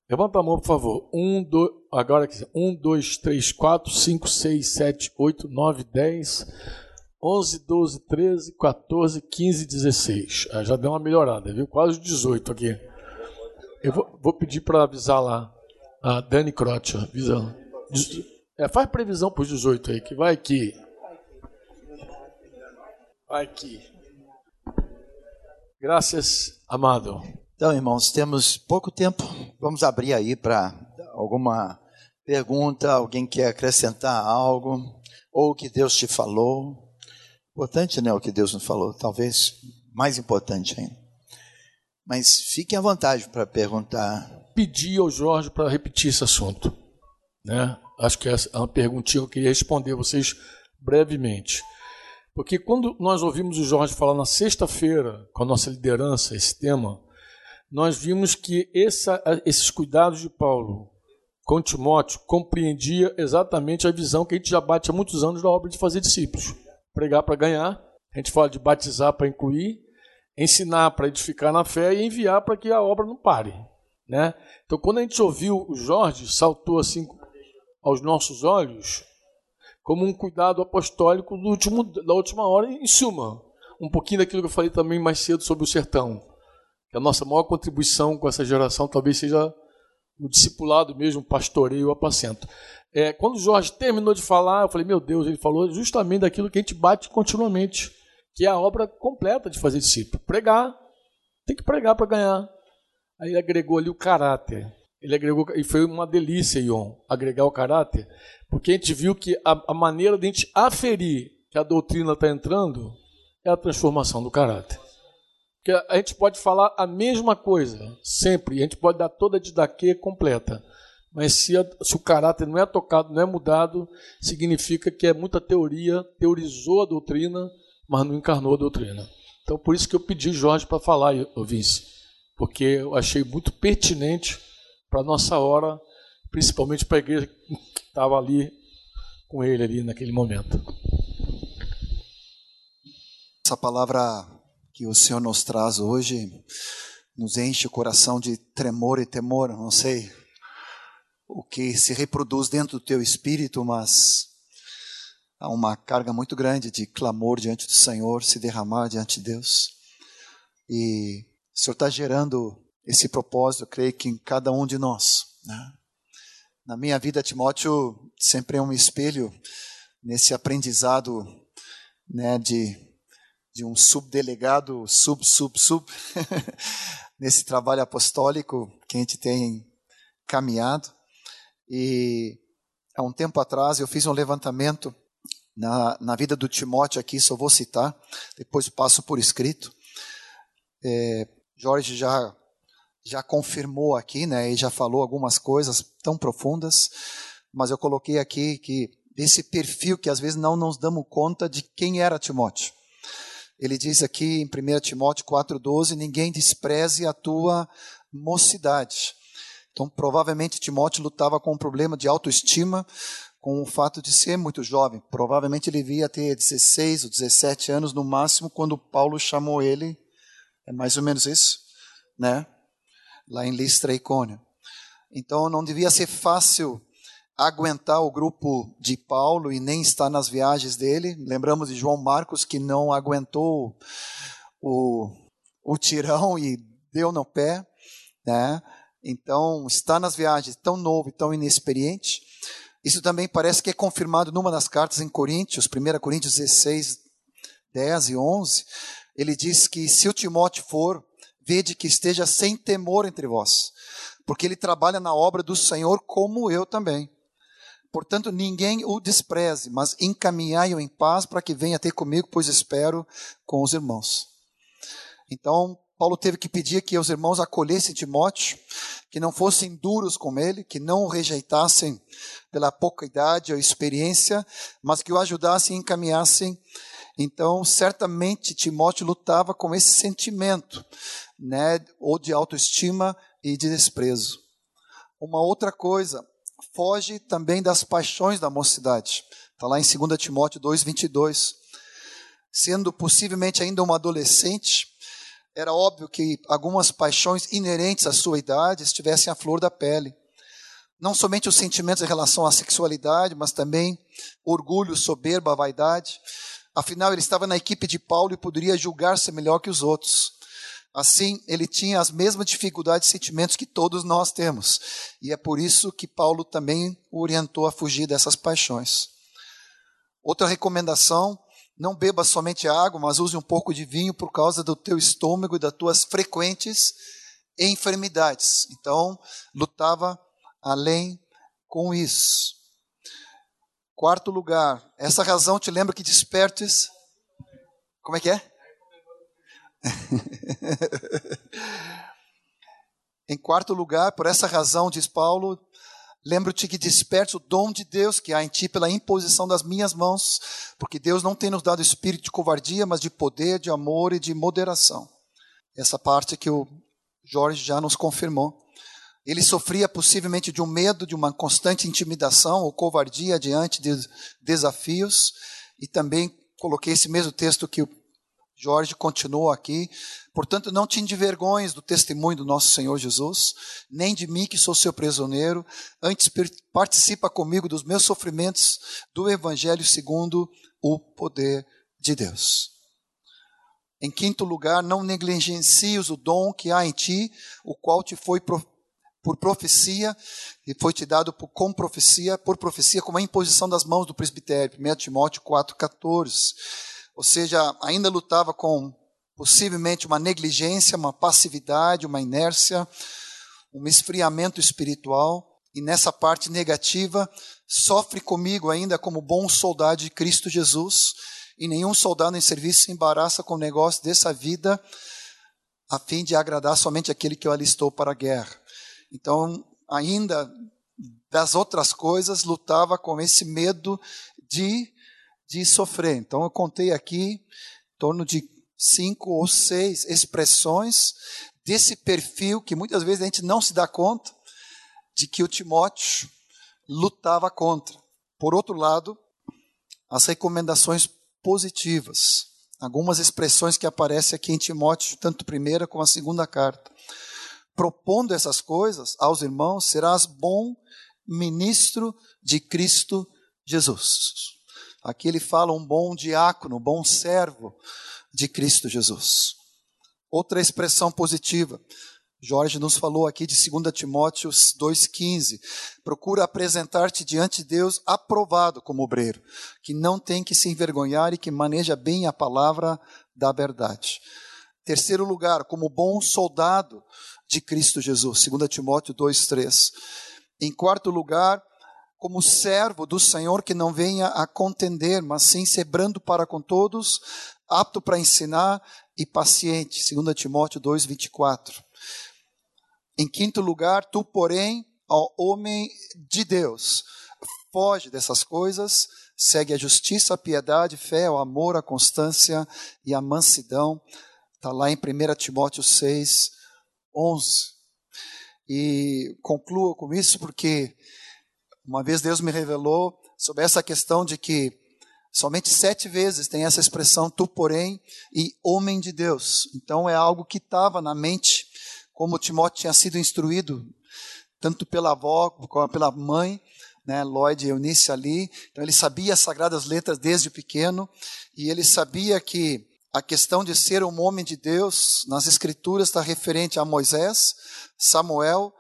Levanta a mão, por favor. Um, dois, agora aqui. Um, dois, três, quatro, cinco, seis, sete, oito, nove, dez, onze, doze, treze, 14, 15, 16. Ah, já deu uma melhorada, viu? Quase 18 aqui. Eu vou, vou pedir para avisar lá a Dani Croce, avisa. É, faz previsão para os 18 aí, que vai aqui. Vai aqui. Graças, amado. Então, irmãos, temos pouco tempo. Vamos abrir aí para alguma pergunta, alguém quer acrescentar algo, ou o que Deus te falou. Importante, né, o que Deus nos falou, talvez mais importante ainda. Mas fiquem à vontade para perguntar. Pedi ao Jorge para repetir esse assunto. Né? Acho que é uma perguntinha que eu queria responder a vocês brevemente. Porque quando nós ouvimos o Jorge falar na sexta-feira, com a nossa liderança, esse tema, nós vimos que essa, esses cuidados de Paulo com Timóteo compreendia exatamente a visão que a gente já bate há muitos anos da obra de fazer discípulos. Pregar para ganhar, a gente fala de batizar para incluir, ensinar para edificar na fé e enviar para que a obra não pare. Né? Então, quando a gente ouviu o Jorge, saltou assim aos nossos olhos como um cuidado apostólico do último, da última hora, em suma. Um pouquinho daquilo que eu falei também mais cedo sobre o sertão. Que a nossa maior contribuição com essa geração talvez seja o discipulado mesmo, o pastoreio, o apacento. É, quando o Jorge terminou de falar, eu falei, meu Deus, ele falou justamente daquilo que a gente bate continuamente, que é a obra completa de fazer discípulo. Pregar. Tem que pregar para ganhar. Aí ele agregou ali o caráter. Ele agregou, e foi uma delícia, Ion, agregar o caráter, porque a gente viu que a, a maneira de a gente aferir que a doutrina está entrando é a transformação do caráter. Porque a gente pode falar a mesma coisa, sempre, a gente pode dar toda a didaquê completa, mas se, a, se, o caráter não é tocado, não é mudado, significa que é muita teoria, teorizou a doutrina, mas não encarnou a doutrina. Então, por isso que eu pedi Jorge para falar, Vince, porque eu achei muito pertinente para a nossa hora, principalmente para a igreja que estava ali com ele ali naquele momento. Essa palavra que o Senhor nos traz hoje nos enche o coração de tremor e temor, não sei o que se reproduz dentro do teu espírito, mas há uma carga muito grande de clamor diante do Senhor, se derramar diante de Deus. E o Senhor está gerando esse propósito, eu creio que em cada um de nós. Né? Na minha vida, Timóteo sempre é um espelho nesse aprendizado né, de, de um subdelegado, sub, sub, sub, nesse trabalho apostólico que a gente tem caminhado. E há um tempo atrás eu fiz um levantamento na, na vida do Timóteo aqui, só vou citar, depois passo por escrito. É, Jorge já já confirmou aqui, né, e já falou algumas coisas tão profundas, mas eu coloquei aqui que esse perfil que às vezes não nos damos conta de quem era Timóteo. Ele diz aqui em 1 Timóteo 4,12: ninguém despreze a tua mocidade. Então, provavelmente, Timóteo lutava com um problema de autoestima, com o fato de ser muito jovem. Provavelmente ele devia ter 16 ou 17 anos no máximo quando Paulo chamou ele. É mais ou menos isso, né? Lá em Listra e Cônio. Então não devia ser fácil aguentar o grupo de Paulo e nem estar nas viagens dele. Lembramos de João Marcos que não aguentou o, o tirão e deu no pé, né? Então, está nas viagens tão novo e tão inexperiente. Isso também parece que é confirmado numa das cartas em Coríntios, 1 Coríntios 16, 10 e 11. Ele diz que se o Timóteo for, vede que esteja sem temor entre vós, porque ele trabalha na obra do Senhor como eu também. Portanto, ninguém o despreze, mas encaminhai-o em paz para que venha ter comigo, pois espero com os irmãos. Então, Paulo teve que pedir que os irmãos acolhessem Timóteo, que não fossem duros com ele, que não o rejeitassem pela pouca idade ou experiência, mas que o ajudassem e encaminhassem. Então, certamente Timóteo lutava com esse sentimento né, ou de autoestima e de desprezo. Uma outra coisa, foge também das paixões da mocidade. Está lá em 2 Timóteo 2,22. Sendo possivelmente ainda uma adolescente, era óbvio que algumas paixões inerentes à sua idade estivessem à flor da pele. Não somente os sentimentos em relação à sexualidade, mas também orgulho, soberba, vaidade. Afinal, ele estava na equipe de Paulo e poderia julgar-se melhor que os outros. Assim, ele tinha as mesmas dificuldades e sentimentos que todos nós temos. E é por isso que Paulo também o orientou a fugir dessas paixões. Outra recomendação: Não beba somente água, mas use um pouco de vinho por causa do teu estômago e das tuas frequentes enfermidades. Então, lutava além com isso. Quarto lugar, essa razão te lembra que despertes. Como é que é? em quarto lugar, por essa razão, diz Paulo, lembro-te que desperte o dom de Deus que há em ti pela imposição das minhas mãos, porque Deus não tem nos dado espírito de covardia, mas de poder, de amor e de moderação. Essa parte que o Jorge já nos confirmou. Ele sofria possivelmente de um medo, de uma constante intimidação ou covardia diante de desafios, e também coloquei esse mesmo texto que o Jorge continuou aqui. Portanto, não te envergonhes do testemunho do nosso Senhor Jesus, nem de mim que sou seu prisioneiro, antes participa comigo dos meus sofrimentos do Evangelho segundo o poder de Deus. Em quinto lugar, não negligencies o dom que há em ti, o qual te foi por profecia, e foi te dado por, com profecia, por profecia, como a imposição das mãos do presbitério. 1 Timóteo 4,14 ou seja, ainda lutava com possivelmente uma negligência, uma passividade, uma inércia, um esfriamento espiritual, e nessa parte negativa, sofre comigo ainda como bom soldado de Cristo Jesus, e nenhum soldado em serviço se embaraça com o negócio dessa vida, a fim de agradar somente aquele que o alistou para a guerra. Então, ainda das outras coisas, lutava com esse medo de de sofrer. Então eu contei aqui em torno de cinco ou seis expressões desse perfil que muitas vezes a gente não se dá conta de que o Timóteo lutava contra. Por outro lado, as recomendações positivas, algumas expressões que aparecem aqui em Timóteo, tanto a primeira como a segunda carta. Propondo essas coisas aos irmãos, serás bom ministro de Cristo Jesus. Aqui ele fala um bom diácono, bom servo de Cristo Jesus. Outra expressão positiva. Jorge nos falou aqui de 2 Timóteo 2,15. Procura apresentar-te diante de Deus aprovado como obreiro, que não tem que se envergonhar e que maneja bem a palavra da verdade. Terceiro lugar, como bom soldado de Cristo Jesus, 2 Timóteo 2,3. Em quarto lugar, como servo do Senhor que não venha a contender, mas sim ser brando para com todos, apto para ensinar e paciente. 2 Timóteo 2:24. Em quinto lugar, tu, porém, ó homem de Deus, foge dessas coisas, segue a justiça, a piedade, a fé, o amor, a constância e a mansidão. Está lá em 1 Timóteo 6, 11. E concluo com isso porque uma vez Deus me revelou sobre essa questão de que somente sete vezes tem essa expressão tu, porém, e homem de Deus. Então é algo que estava na mente, como Timóteo tinha sido instruído, tanto pela avó como pela mãe, né, Lloyd e Eunice ali. Então ele sabia as sagradas letras desde pequeno e ele sabia que a questão de ser um homem de Deus nas escrituras está referente a Moisés, Samuel,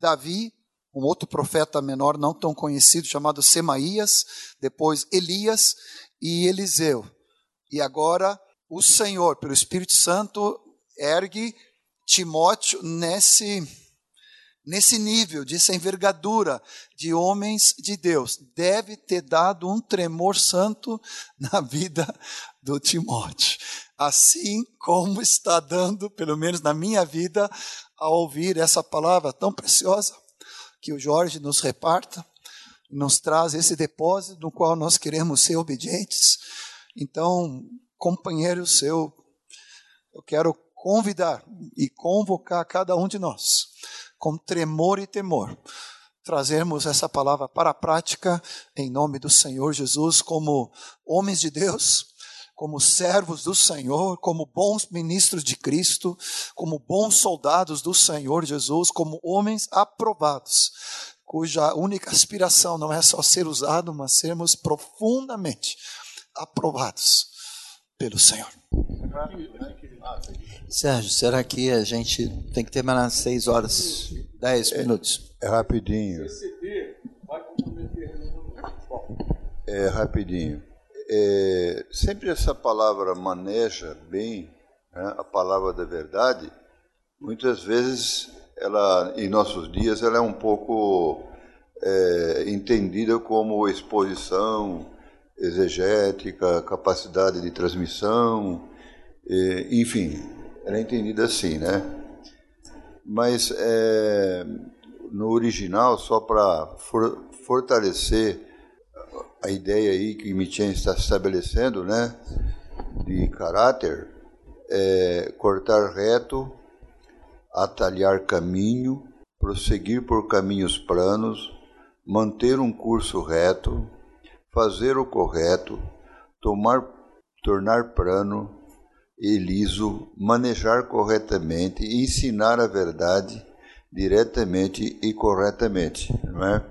Davi um outro profeta menor não tão conhecido chamado Semaías, depois Elias e Eliseu. E agora o Senhor, pelo Espírito Santo, ergue Timóteo nesse nesse nível, dessa envergadura de homens de Deus. Deve ter dado um tremor santo na vida do Timóteo. Assim como está dando, pelo menos na minha vida, ao ouvir essa palavra tão preciosa que o Jorge nos reparta, nos traz esse depósito no qual nós queremos ser obedientes. Então, companheiros, eu, eu quero convidar e convocar cada um de nós, com tremor e temor, trazermos essa palavra para a prática, em nome do Senhor Jesus, como homens de Deus, como servos do Senhor, como bons ministros de Cristo, como bons soldados do Senhor Jesus, como homens aprovados, cuja única aspiração não é só ser usado, mas sermos profundamente aprovados pelo Senhor. Sérgio, será que a gente tem que terminar às seis horas, dez minutos? É rapidinho. É rapidinho é, sempre essa palavra maneja bem né, a palavra da verdade. Muitas vezes, ela, em nossos dias, ela é um pouco é, entendida como exposição exegética, capacidade de transmissão, é, enfim, ela é entendida assim, né? Mas é, no original, só para for, fortalecer a ideia aí que Michen está estabelecendo, né, de caráter, é, cortar reto, atalhar caminho, prosseguir por caminhos planos, manter um curso reto, fazer o correto, tomar, tornar plano e liso, manejar corretamente, ensinar a verdade diretamente e corretamente, não é?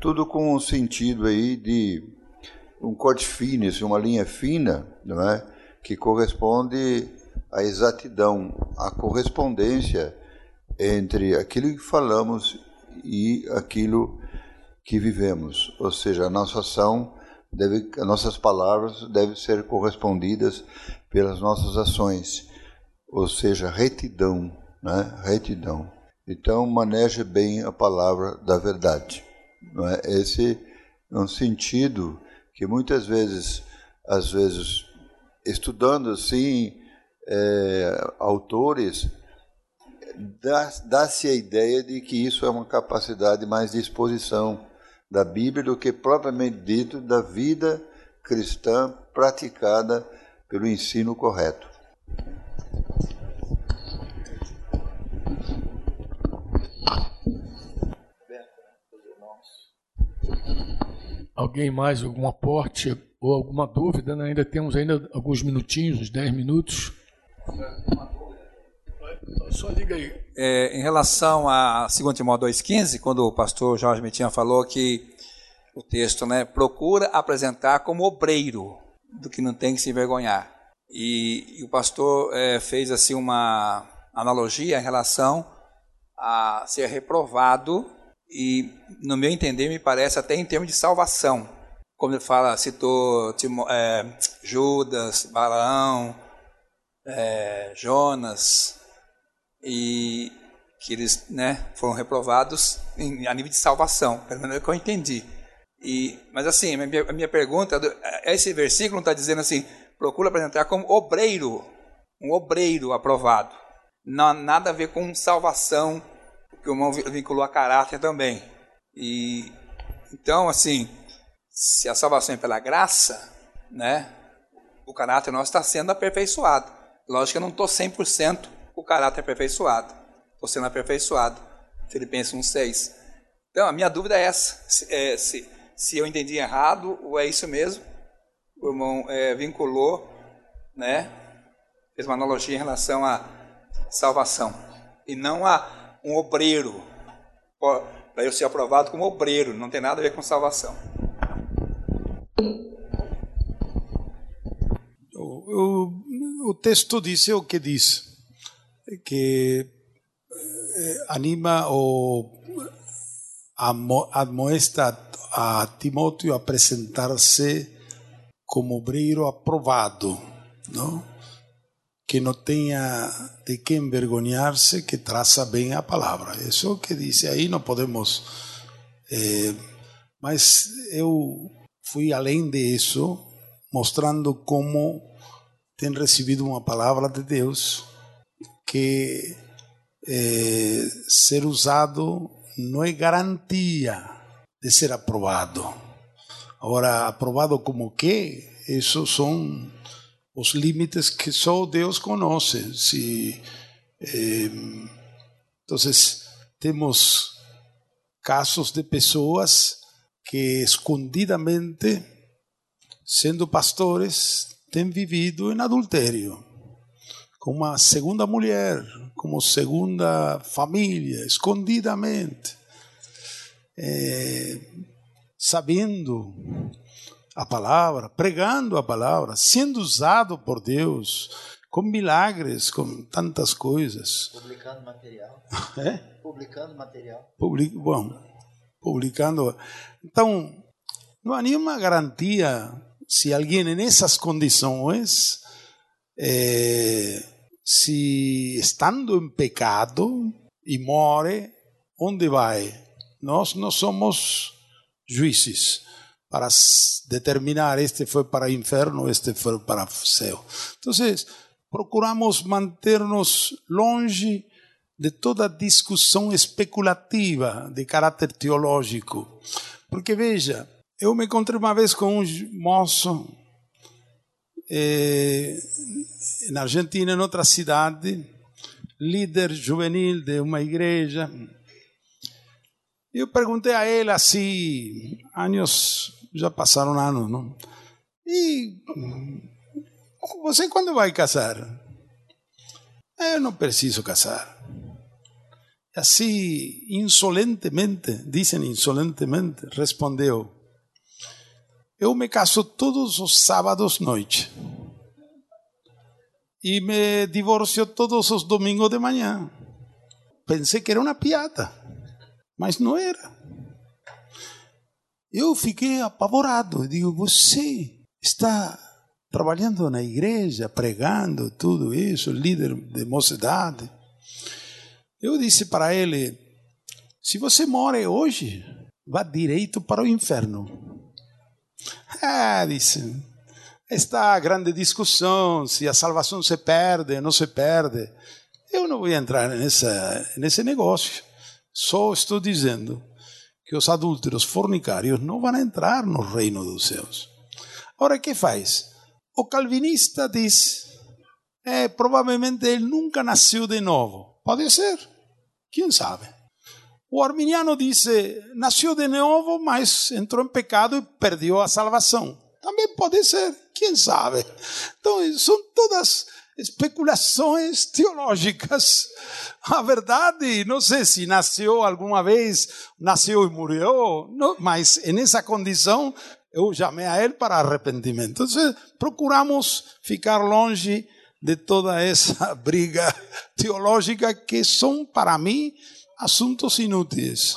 Tudo com um sentido aí de um corte finis, uma linha fina, não é? Que corresponde à exatidão, à correspondência entre aquilo que falamos e aquilo que vivemos, ou seja, a nossa ação deve, as nossas palavras devem ser correspondidas pelas nossas ações, ou seja, retidão, né? Retidão. Então maneje bem a palavra da verdade. Não é? Esse é um sentido que muitas vezes, às vezes, estudando assim é, autores dá-se a ideia de que isso é uma capacidade mais de exposição da Bíblia do que propriamente dito da vida cristã praticada pelo ensino correto. Alguém mais, algum aporte ou alguma dúvida? Né? Ainda temos ainda alguns minutinhos, uns 10 minutos. Só diga aí. É, em relação a 2 Timóteo 2,15, quando o pastor Jorge Metinha falou que o texto né, procura apresentar como obreiro do que não tem que se envergonhar. E, e o pastor é, fez assim uma analogia em relação a ser reprovado e, no meu entender, me parece até em termos de salvação. Como ele fala, citou Timo, é, Judas, Balaão, é, Jonas, e que eles né, foram reprovados em, a nível de salvação, pelo menos é o que eu entendi. E, mas assim, a minha, a minha pergunta, esse versículo está dizendo assim, procura apresentar como obreiro, um obreiro aprovado. Não nada a ver com salvação, porque o irmão vinculou a caráter também. E então, assim, se a salvação é pela graça, né, o caráter nosso está sendo aperfeiçoado. Lógico que eu não estou 100% o caráter aperfeiçoado. Estou sendo aperfeiçoado. Filipenses 1,6. Então, a minha dúvida é essa: se, é, se, se, eu entendi errado ou é isso mesmo. O irmão é, vinculou, né, fez uma analogia em relação à salvação e não a um obreiro. Para eu ser aprovado como obreiro, não tem nada a ver com salvação. O, o, texto diz o que diz que eh, anima o admoesta a Timóteo a apresentar-se como obreiro aprovado, não? que não tenha de que envergonhar-se, que traça bem a palavra. Isso é o que diz aí, não podemos. Eh, mas eu fui além disso, mostrando como tem recebido uma palavra de Deus que eh, ser usado não é garantia de ser aprovado. Agora, aprovado como que? Esses são os limites que só Deus conhece. Se, eh, então, temos casos de pessoas que escondidamente, sendo pastores, têm vivido em adultério como uma segunda mulher, como segunda família, escondidamente, é, sabendo a palavra, pregando a palavra, sendo usado por Deus, com milagres, com tantas coisas. Publicando material. É? Publicando material. Public, bom, publicando. Então, não há nenhuma garantia se alguém nessas condições, eh, se estando em pecado e morre, onde vai? Nós não somos juízes para determinar este foi para o inferno, este foi para o céu. Então, procuramos manter-nos longe de toda discussão especulativa de caráter teológico. Porque veja, eu me encontrei uma vez com um moço eh, na Argentina, em outra cidade, líder juvenil de uma igreja. Eu perguntei a ele assim, anos, já passaram anos, não? E você quando vai casar? Eu não preciso casar. Assim, insolentemente, dizem insolentemente, respondeu: Eu me caso todos os sábados noite e me divorcio todos os domingos de manhã. Pensei que era uma piada, mas não era. Eu fiquei apavorado. Digo, você está trabalhando na igreja, pregando tudo isso, líder de mocidade. Eu disse para ele: se você morre hoje, vá direito para o inferno. Ah, disse, está a grande discussão se a salvação se perde, não se perde. Eu não vou entrar nessa, nesse negócio. Só estou dizendo que os adúlteros fornicários não vão entrar no reino dos céus. Ora, que faz? O calvinista diz: é, provavelmente ele nunca nasceu de novo. Pode ser, quem sabe? O arminiano diz: nasceu de novo, mas entrou em pecado e perdeu a salvação. Também pode ser, quem sabe? Então, são todas especulações teológicas. A verdade, não sei se nasceu alguma vez, nasceu e morreu, não, mas nessa condição eu chamei a ele para arrependimento. Então, procuramos ficar longe de toda essa briga teológica que são, para mim, assuntos inúteis.